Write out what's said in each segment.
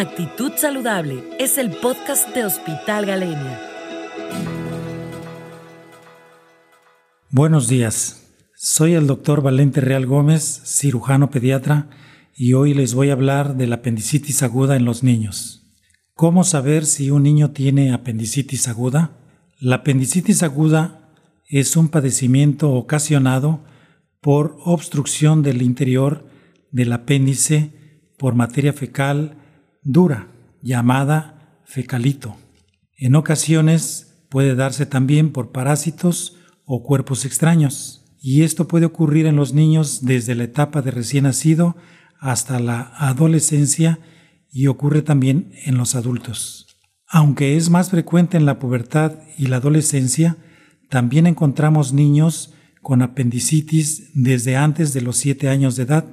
Actitud Saludable es el podcast de Hospital Galenia. Buenos días, soy el doctor Valente Real Gómez, cirujano pediatra, y hoy les voy a hablar de la apendicitis aguda en los niños. ¿Cómo saber si un niño tiene apendicitis aguda? La apendicitis aguda es un padecimiento ocasionado por obstrucción del interior del apéndice por materia fecal dura, llamada fecalito. En ocasiones puede darse también por parásitos o cuerpos extraños, y esto puede ocurrir en los niños desde la etapa de recién nacido hasta la adolescencia y ocurre también en los adultos. Aunque es más frecuente en la pubertad y la adolescencia, también encontramos niños con apendicitis desde antes de los 7 años de edad,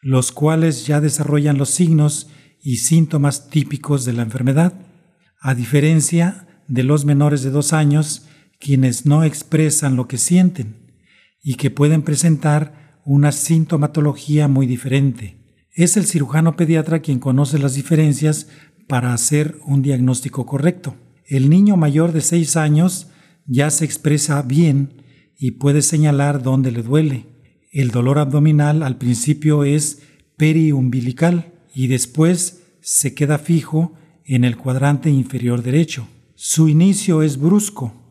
los cuales ya desarrollan los signos y síntomas típicos de la enfermedad, a diferencia de los menores de 2 años quienes no expresan lo que sienten y que pueden presentar una sintomatología muy diferente. Es el cirujano pediatra quien conoce las diferencias para hacer un diagnóstico correcto. El niño mayor de 6 años ya se expresa bien y puede señalar dónde le duele. El dolor abdominal al principio es periumbilical y después se queda fijo en el cuadrante inferior derecho. Su inicio es brusco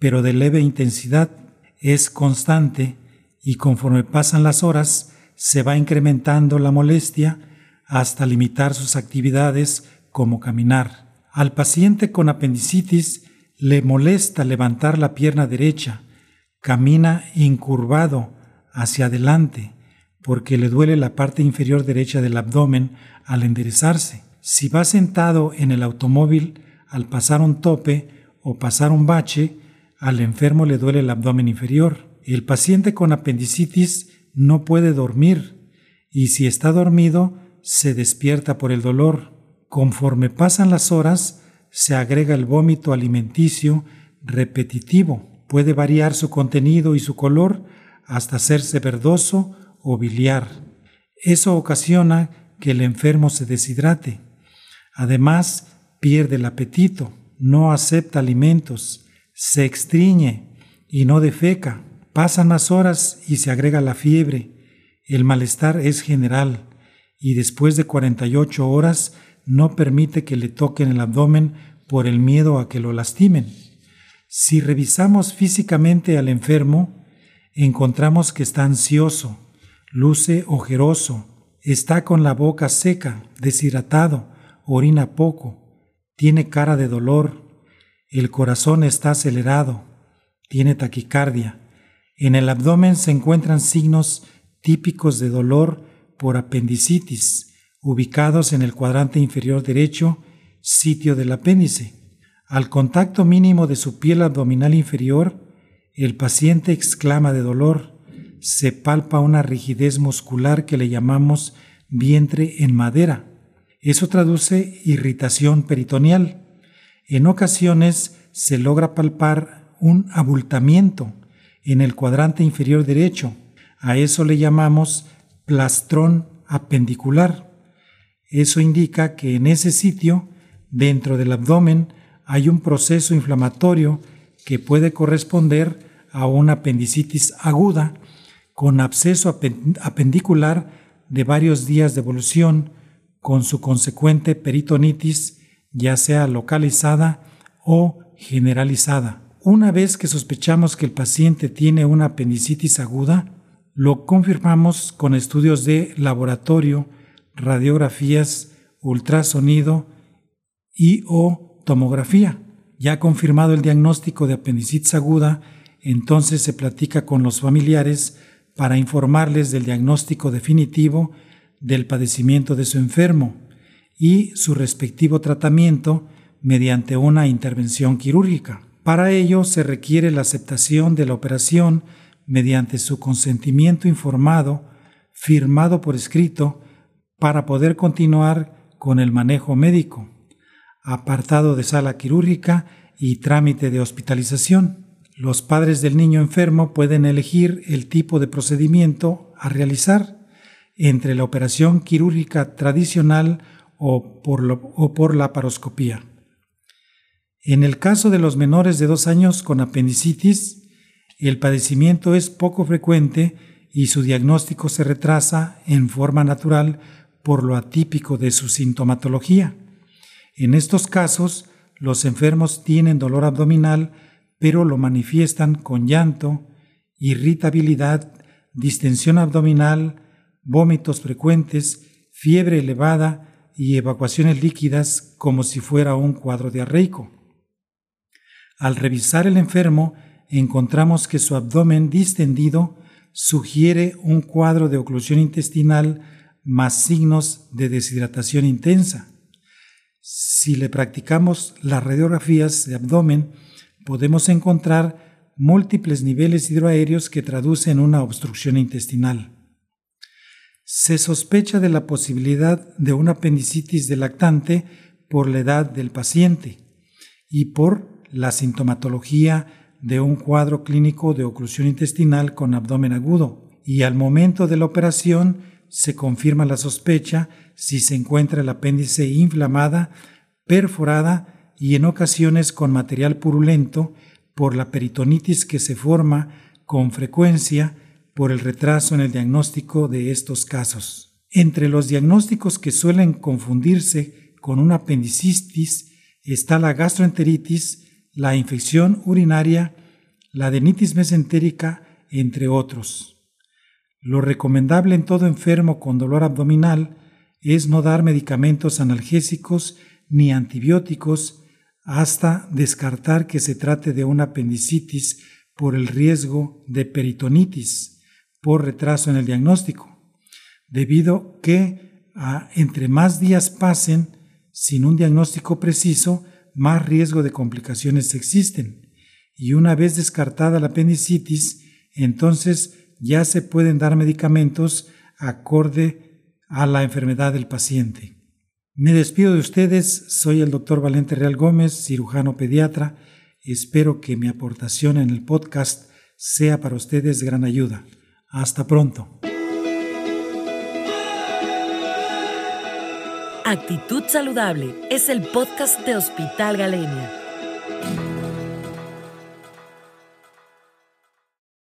pero de leve intensidad, es constante y conforme pasan las horas se va incrementando la molestia hasta limitar sus actividades como caminar. Al paciente con apendicitis le molesta levantar la pierna derecha, camina incurvado hacia adelante porque le duele la parte inferior derecha del abdomen al enderezarse. Si va sentado en el automóvil al pasar un tope o pasar un bache, al enfermo le duele el abdomen inferior. El paciente con apendicitis no puede dormir y si está dormido se despierta por el dolor. Conforme pasan las horas, se agrega el vómito alimenticio repetitivo. Puede variar su contenido y su color hasta hacerse verdoso o biliar. Eso ocasiona que el enfermo se deshidrate. Además, pierde el apetito, no acepta alimentos, se extriñe y no defeca. Pasan más horas y se agrega la fiebre. El malestar es general y después de 48 horas no permite que le toquen el abdomen por el miedo a que lo lastimen. Si revisamos físicamente al enfermo, encontramos que está ansioso, luce ojeroso, está con la boca seca, deshidratado, orina poco, tiene cara de dolor, el corazón está acelerado, tiene taquicardia. En el abdomen se encuentran signos típicos de dolor por apendicitis, ubicados en el cuadrante inferior derecho, sitio del apéndice. Al contacto mínimo de su piel abdominal inferior, el paciente exclama de dolor, se palpa una rigidez muscular que le llamamos vientre en madera. Eso traduce irritación peritoneal. En ocasiones se logra palpar un abultamiento en el cuadrante inferior derecho. A eso le llamamos plastrón apendicular. Eso indica que en ese sitio, dentro del abdomen, hay un proceso inflamatorio que puede corresponder a una apendicitis aguda con absceso apendicular de varios días de evolución con su consecuente peritonitis ya sea localizada o generalizada. Una vez que sospechamos que el paciente tiene una apendicitis aguda, lo confirmamos con estudios de laboratorio, radiografías, ultrasonido y o tomografía. Ya confirmado el diagnóstico de apendicitis aguda, entonces se platica con los familiares para informarles del diagnóstico definitivo del padecimiento de su enfermo y su respectivo tratamiento mediante una intervención quirúrgica. Para ello se requiere la aceptación de la operación mediante su consentimiento informado, firmado por escrito, para poder continuar con el manejo médico, apartado de sala quirúrgica y trámite de hospitalización. Los padres del niño enfermo pueden elegir el tipo de procedimiento a realizar entre la operación quirúrgica tradicional o por, o la paroscopía. En el caso de los menores de dos años con apendicitis, el padecimiento es poco frecuente y su diagnóstico se retrasa en forma natural por lo atípico de su sintomatología. En estos casos, los enfermos tienen dolor abdominal, pero lo manifiestan con llanto, irritabilidad, distensión abdominal, vómitos frecuentes, fiebre elevada y evacuaciones líquidas como si fuera un cuadro diarreico. Al revisar el enfermo, encontramos que su abdomen distendido sugiere un cuadro de oclusión intestinal más signos de deshidratación intensa. Si le practicamos las radiografías de abdomen, podemos encontrar múltiples niveles hidroaéreos que traducen una obstrucción intestinal. Se sospecha de la posibilidad de una apendicitis de lactante por la edad del paciente y por la sintomatología de un cuadro clínico de oclusión intestinal con abdomen agudo y al momento de la operación se confirma la sospecha si se encuentra el apéndice inflamada, perforada y en ocasiones con material purulento por la peritonitis que se forma con frecuencia por el retraso en el diagnóstico de estos casos. Entre los diagnósticos que suelen confundirse con una apendicitis está la gastroenteritis la infección urinaria, la adenitis mesentérica, entre otros. Lo recomendable en todo enfermo con dolor abdominal es no dar medicamentos analgésicos ni antibióticos hasta descartar que se trate de una apendicitis por el riesgo de peritonitis por retraso en el diagnóstico, debido que entre más días pasen sin un diagnóstico preciso, más riesgo de complicaciones existen. Y una vez descartada la apendicitis, entonces ya se pueden dar medicamentos acorde a la enfermedad del paciente. Me despido de ustedes, soy el doctor Valente Real Gómez, cirujano pediatra. Espero que mi aportación en el podcast sea para ustedes de gran ayuda. Hasta pronto. Actitud Saludable es el podcast de Hospital Galenia.